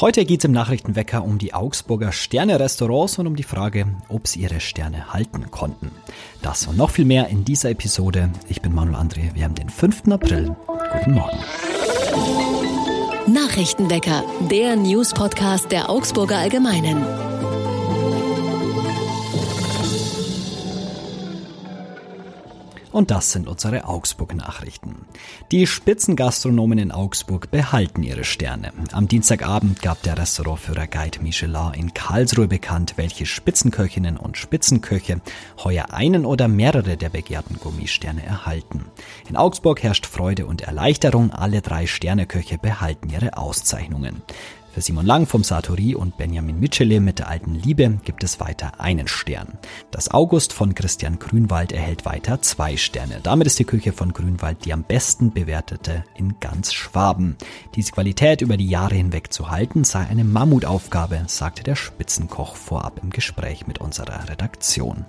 Heute geht es im Nachrichtenwecker um die Augsburger Sterne-Restaurants und um die Frage, ob sie ihre Sterne halten konnten. Das und noch viel mehr in dieser Episode. Ich bin Manuel André, wir haben den 5. April. Guten Morgen. Nachrichtenwecker, der News-Podcast der Augsburger Allgemeinen. Und das sind unsere Augsburg-Nachrichten. Die Spitzengastronomen in Augsburg behalten ihre Sterne. Am Dienstagabend gab der Restaurantführer Guide Michelin in Karlsruhe bekannt, welche Spitzenköchinnen und Spitzenköche heuer einen oder mehrere der begehrten Gummisterne erhalten. In Augsburg herrscht Freude und Erleichterung. Alle drei Sterneköche behalten ihre Auszeichnungen. Für Simon Lang vom Sartori und Benjamin Mitchell mit der alten Liebe gibt es weiter einen Stern. Das August von Christian Grünwald erhält weiter zwei Sterne. Damit ist die Küche von Grünwald die am besten bewertete in ganz Schwaben. Diese Qualität über die Jahre hinweg zu halten sei eine Mammutaufgabe, sagte der Spitzenkoch vorab im Gespräch mit unserer Redaktion.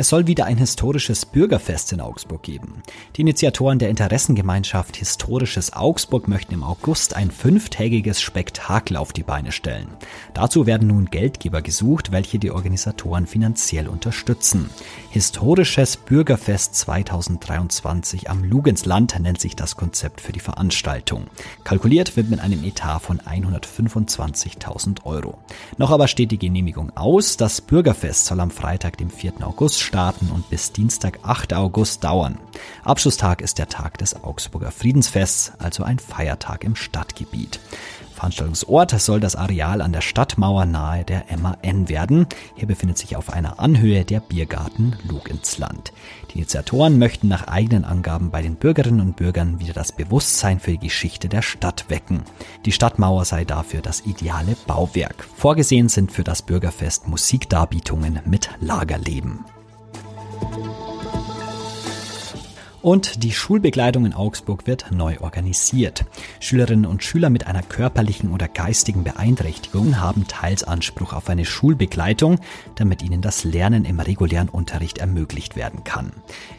Es soll wieder ein historisches Bürgerfest in Augsburg geben. Die Initiatoren der Interessengemeinschaft Historisches Augsburg möchten im August ein fünftägiges Spektakel auf die Beine stellen. Dazu werden nun Geldgeber gesucht, welche die Organisatoren finanziell unterstützen. Historisches Bürgerfest 2023 am Lugensland nennt sich das Konzept für die Veranstaltung. Kalkuliert wird mit einem Etat von 125.000 Euro. Noch aber steht die Genehmigung aus. Das Bürgerfest soll am Freitag, dem 4. August starten und bis Dienstag, 8. August dauern. Abschlusstag ist der Tag des Augsburger Friedensfests, also ein Feiertag im Stadtgebiet. Veranstaltungsort soll das Areal an der Stadtmauer nahe der MAN werden. Hier befindet sich auf einer Anhöhe der Biergarten Luginsland. Die Initiatoren möchten nach eigenen Angaben bei den Bürgerinnen und Bürgern wieder das Bewusstsein für die Geschichte der Stadt wecken. Die Stadtmauer sei dafür das ideale Bauwerk. Vorgesehen sind für das Bürgerfest Musikdarbietungen mit Lagerleben. Und die Schulbegleitung in Augsburg wird neu organisiert. Schülerinnen und Schüler mit einer körperlichen oder geistigen Beeinträchtigung haben teils Anspruch auf eine Schulbegleitung, damit ihnen das Lernen im regulären Unterricht ermöglicht werden kann.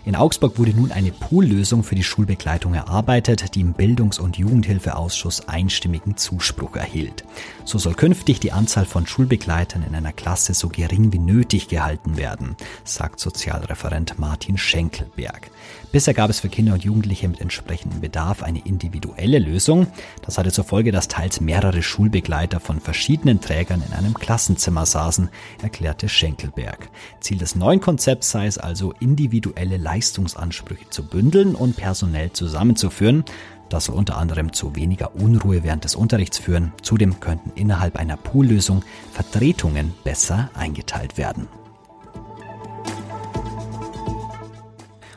In Augsburg wurde nun eine Poollösung für die Schulbegleitung erarbeitet, die im Bildungs- und Jugendhilfeausschuss einstimmigen Zuspruch erhielt. So soll künftig die Anzahl von Schulbegleitern in einer Klasse so gering wie nötig gehalten werden, sagt Sozialreferent Martin Schenkelberg. Bisher gab es für Kinder und Jugendliche mit entsprechendem Bedarf eine individuelle Lösung. Das hatte zur Folge, dass teils mehrere Schulbegleiter von verschiedenen Trägern in einem Klassenzimmer saßen, erklärte Schenkelberg. Ziel des neuen Konzepts sei es also, individuelle Leistungsansprüche zu bündeln und personell zusammenzuführen. Das soll unter anderem zu weniger Unruhe während des Unterrichts führen. Zudem könnten innerhalb einer Poollösung Vertretungen besser eingeteilt werden.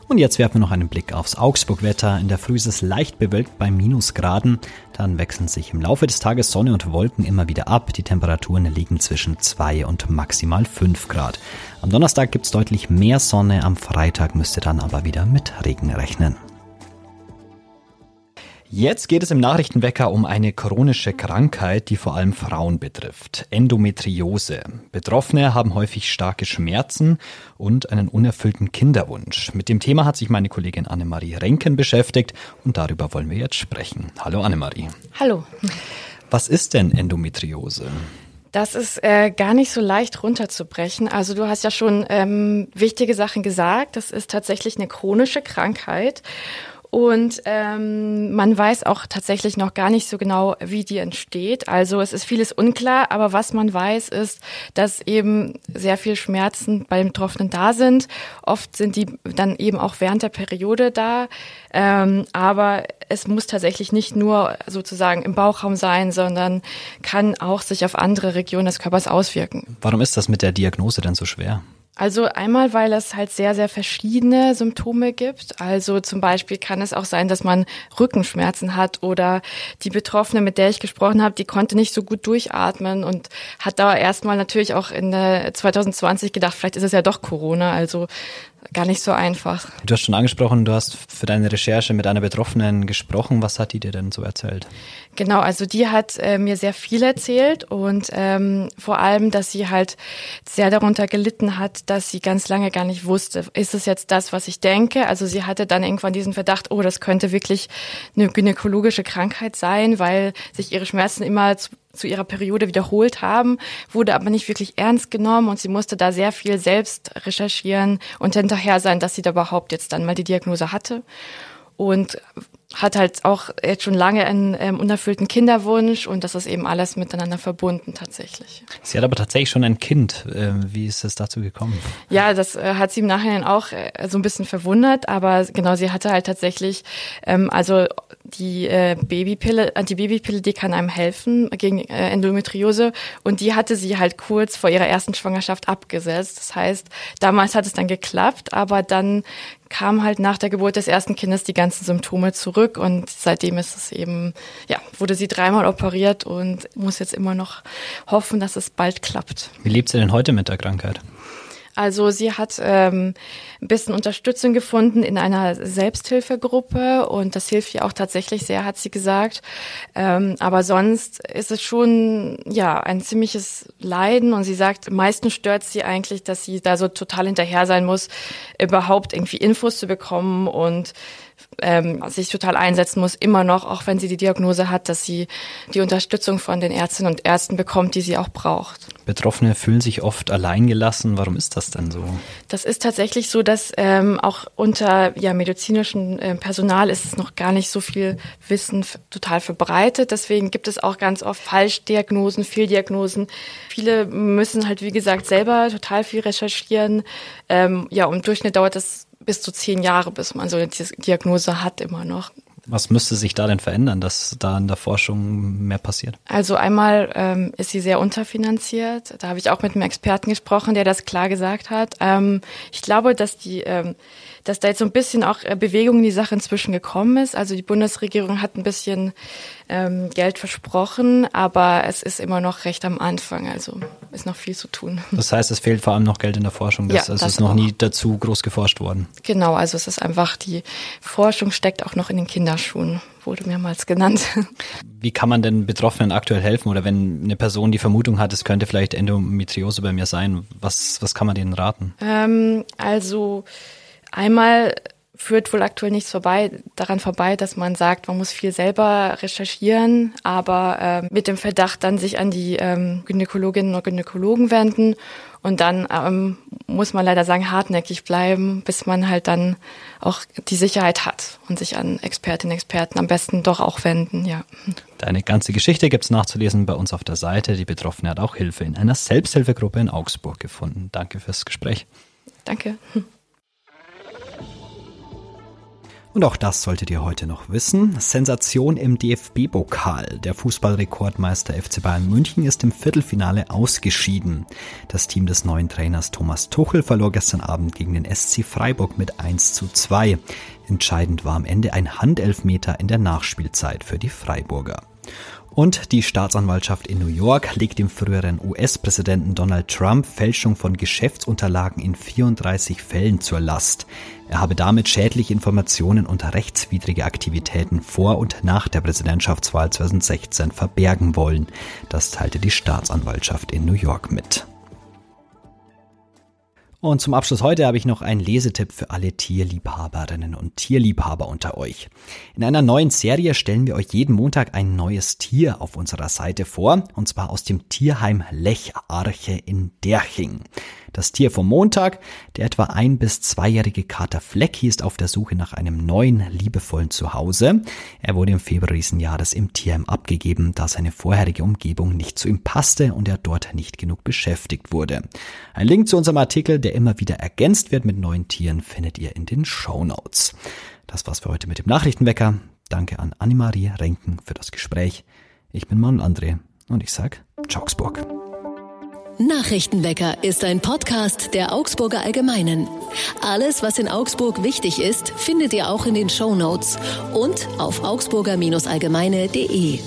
Und jetzt werfen wir noch einen Blick aufs Augsburg-Wetter. In der Früh ist es leicht bewölkt bei Minusgraden. Dann wechseln sich im Laufe des Tages Sonne und Wolken immer wieder ab. Die Temperaturen liegen zwischen 2 und maximal 5 Grad. Am Donnerstag gibt es deutlich mehr Sonne. Am Freitag müsste dann aber wieder mit Regen rechnen. Jetzt geht es im Nachrichtenwecker um eine chronische Krankheit, die vor allem Frauen betrifft. Endometriose. Betroffene haben häufig starke Schmerzen und einen unerfüllten Kinderwunsch. Mit dem Thema hat sich meine Kollegin Annemarie Renken beschäftigt und darüber wollen wir jetzt sprechen. Hallo Annemarie. Hallo. Was ist denn Endometriose? Das ist äh, gar nicht so leicht runterzubrechen. Also du hast ja schon ähm, wichtige Sachen gesagt. Das ist tatsächlich eine chronische Krankheit. Und ähm, man weiß auch tatsächlich noch gar nicht so genau, wie die entsteht. Also es ist vieles unklar, aber was man weiß, ist, dass eben sehr viel Schmerzen beim Betroffenen da sind. Oft sind die dann eben auch während der Periode da. Ähm, aber es muss tatsächlich nicht nur sozusagen im Bauchraum sein, sondern kann auch sich auf andere Regionen des Körpers auswirken. Warum ist das mit der Diagnose denn so schwer? Also einmal, weil es halt sehr, sehr verschiedene Symptome gibt. Also zum Beispiel kann es auch sein, dass man Rückenschmerzen hat oder die Betroffene, mit der ich gesprochen habe, die konnte nicht so gut durchatmen und hat da erstmal natürlich auch in 2020 gedacht, vielleicht ist es ja doch Corona. Also gar nicht so einfach. Du hast schon angesprochen, du hast für deine Recherche mit einer Betroffenen gesprochen. Was hat die dir denn so erzählt? Genau, also die hat äh, mir sehr viel erzählt und ähm, vor allem, dass sie halt sehr darunter gelitten hat, dass sie ganz lange gar nicht wusste, ist es jetzt das, was ich denke? Also sie hatte dann irgendwann diesen Verdacht, oh, das könnte wirklich eine gynäkologische Krankheit sein, weil sich ihre Schmerzen immer zu, ihrer Periode wiederholt haben, wurde aber nicht wirklich ernst genommen und sie musste da sehr viel selbst recherchieren und hinterher sein, dass sie da überhaupt jetzt dann mal die Diagnose hatte. Und hat halt auch jetzt schon lange einen ähm, unerfüllten Kinderwunsch und das ist eben alles miteinander verbunden tatsächlich. Sie hat aber tatsächlich schon ein Kind. Äh, wie ist es dazu gekommen? Ja, das äh, hat sie im Nachhinein auch äh, so ein bisschen verwundert, aber genau, sie hatte halt tatsächlich, ähm, also die äh, Babypille, Antibabypille, die kann einem helfen gegen äh, Endometriose und die hatte sie halt kurz vor ihrer ersten Schwangerschaft abgesetzt. Das heißt, damals hat es dann geklappt, aber dann kam halt nach der Geburt des ersten Kindes die ganzen Symptome zurück und seitdem ist es eben, ja, wurde sie dreimal operiert und muss jetzt immer noch hoffen, dass es bald klappt. Wie lebt sie denn heute mit der Krankheit? Also sie hat ähm, ein bisschen Unterstützung gefunden in einer Selbsthilfegruppe und das hilft ihr auch tatsächlich sehr, hat sie gesagt. Ähm, aber sonst ist es schon ja ein ziemliches Leiden und sie sagt, meistens stört sie eigentlich, dass sie da so total hinterher sein muss, überhaupt irgendwie Infos zu bekommen und ähm, sich total einsetzen muss, immer noch, auch wenn sie die Diagnose hat, dass sie die Unterstützung von den Ärztinnen und Ärzten bekommt, die sie auch braucht. Betroffene fühlen sich oft alleingelassen. Warum ist das denn so? Das ist tatsächlich so, dass ähm, auch unter ja, medizinischem äh, Personal ist es noch gar nicht so viel Wissen total verbreitet. Deswegen gibt es auch ganz oft Falschdiagnosen, Fehldiagnosen. Viele müssen halt, wie gesagt, selber total viel recherchieren. Ähm, ja, im Durchschnitt dauert das bis zu zehn Jahre, bis man so eine Diagnose hat immer noch. Was müsste sich da denn verändern, dass da in der Forschung mehr passiert? Also einmal ähm, ist sie sehr unterfinanziert. Da habe ich auch mit einem Experten gesprochen, der das klar gesagt hat. Ähm, ich glaube, dass die ähm, dass da jetzt so ein bisschen auch äh, Bewegung in die Sache inzwischen gekommen ist. Also die Bundesregierung hat ein bisschen ähm, Geld versprochen, aber es ist immer noch recht am Anfang. Also ist noch viel zu tun. Das heißt, es fehlt vor allem noch Geld in der Forschung. Das, ja, also das ist noch auch. nie dazu groß geforscht worden. Genau, also es ist einfach, die Forschung steckt auch noch in den Kinderschuhen wurde mehrmals genannt. Wie kann man denn Betroffenen aktuell helfen? Oder wenn eine Person die Vermutung hat, es könnte vielleicht Endometriose bei mir sein, was, was kann man denen raten? Ähm, also Einmal führt wohl aktuell nichts vorbei, daran vorbei, dass man sagt, man muss viel selber recherchieren, aber äh, mit dem Verdacht dann sich an die ähm, Gynäkologinnen und Gynäkologen wenden und dann ähm, muss man leider sagen, hartnäckig bleiben, bis man halt dann auch die Sicherheit hat und sich an Expertinnen und Experten am besten doch auch wenden, ja. Deine ganze Geschichte gibt's nachzulesen bei uns auf der Seite. Die Betroffene hat auch Hilfe in einer Selbsthilfegruppe in Augsburg gefunden. Danke fürs Gespräch. Danke. Und auch das solltet ihr heute noch wissen. Sensation im DFB-Pokal. Der Fußballrekordmeister FC Bayern München ist im Viertelfinale ausgeschieden. Das Team des neuen Trainers Thomas Tuchel verlor gestern Abend gegen den SC Freiburg mit 1 zu 2. Entscheidend war am Ende ein Handelfmeter in der Nachspielzeit für die Freiburger. Und die Staatsanwaltschaft in New York legt dem früheren US-Präsidenten Donald Trump Fälschung von Geschäftsunterlagen in 34 Fällen zur Last. Er habe damit schädliche Informationen und rechtswidrige Aktivitäten vor und nach der Präsidentschaftswahl 2016 verbergen wollen. Das teilte die Staatsanwaltschaft in New York mit. Und zum Abschluss heute habe ich noch einen Lesetipp für alle Tierliebhaberinnen und Tierliebhaber unter euch. In einer neuen Serie stellen wir euch jeden Montag ein neues Tier auf unserer Seite vor, und zwar aus dem Tierheim Lecharche in Derching. Das Tier vom Montag, der etwa ein- bis zweijährige Kater Flecki ist auf der Suche nach einem neuen, liebevollen Zuhause. Er wurde im Februar diesen Jahres im Tierheim abgegeben, da seine vorherige Umgebung nicht zu ihm passte und er dort nicht genug beschäftigt wurde. Ein Link zu unserem Artikel, immer wieder ergänzt wird mit neuen Tieren, findet ihr in den Show Notes. Das war's für heute mit dem Nachrichtenwecker. Danke an Annemarie Renken für das Gespräch. Ich bin Manuel André und ich sag Augsburg. Nachrichtenwecker ist ein Podcast der Augsburger Allgemeinen. Alles, was in Augsburg wichtig ist, findet ihr auch in den Show Notes und auf augsburger-allgemeine.de.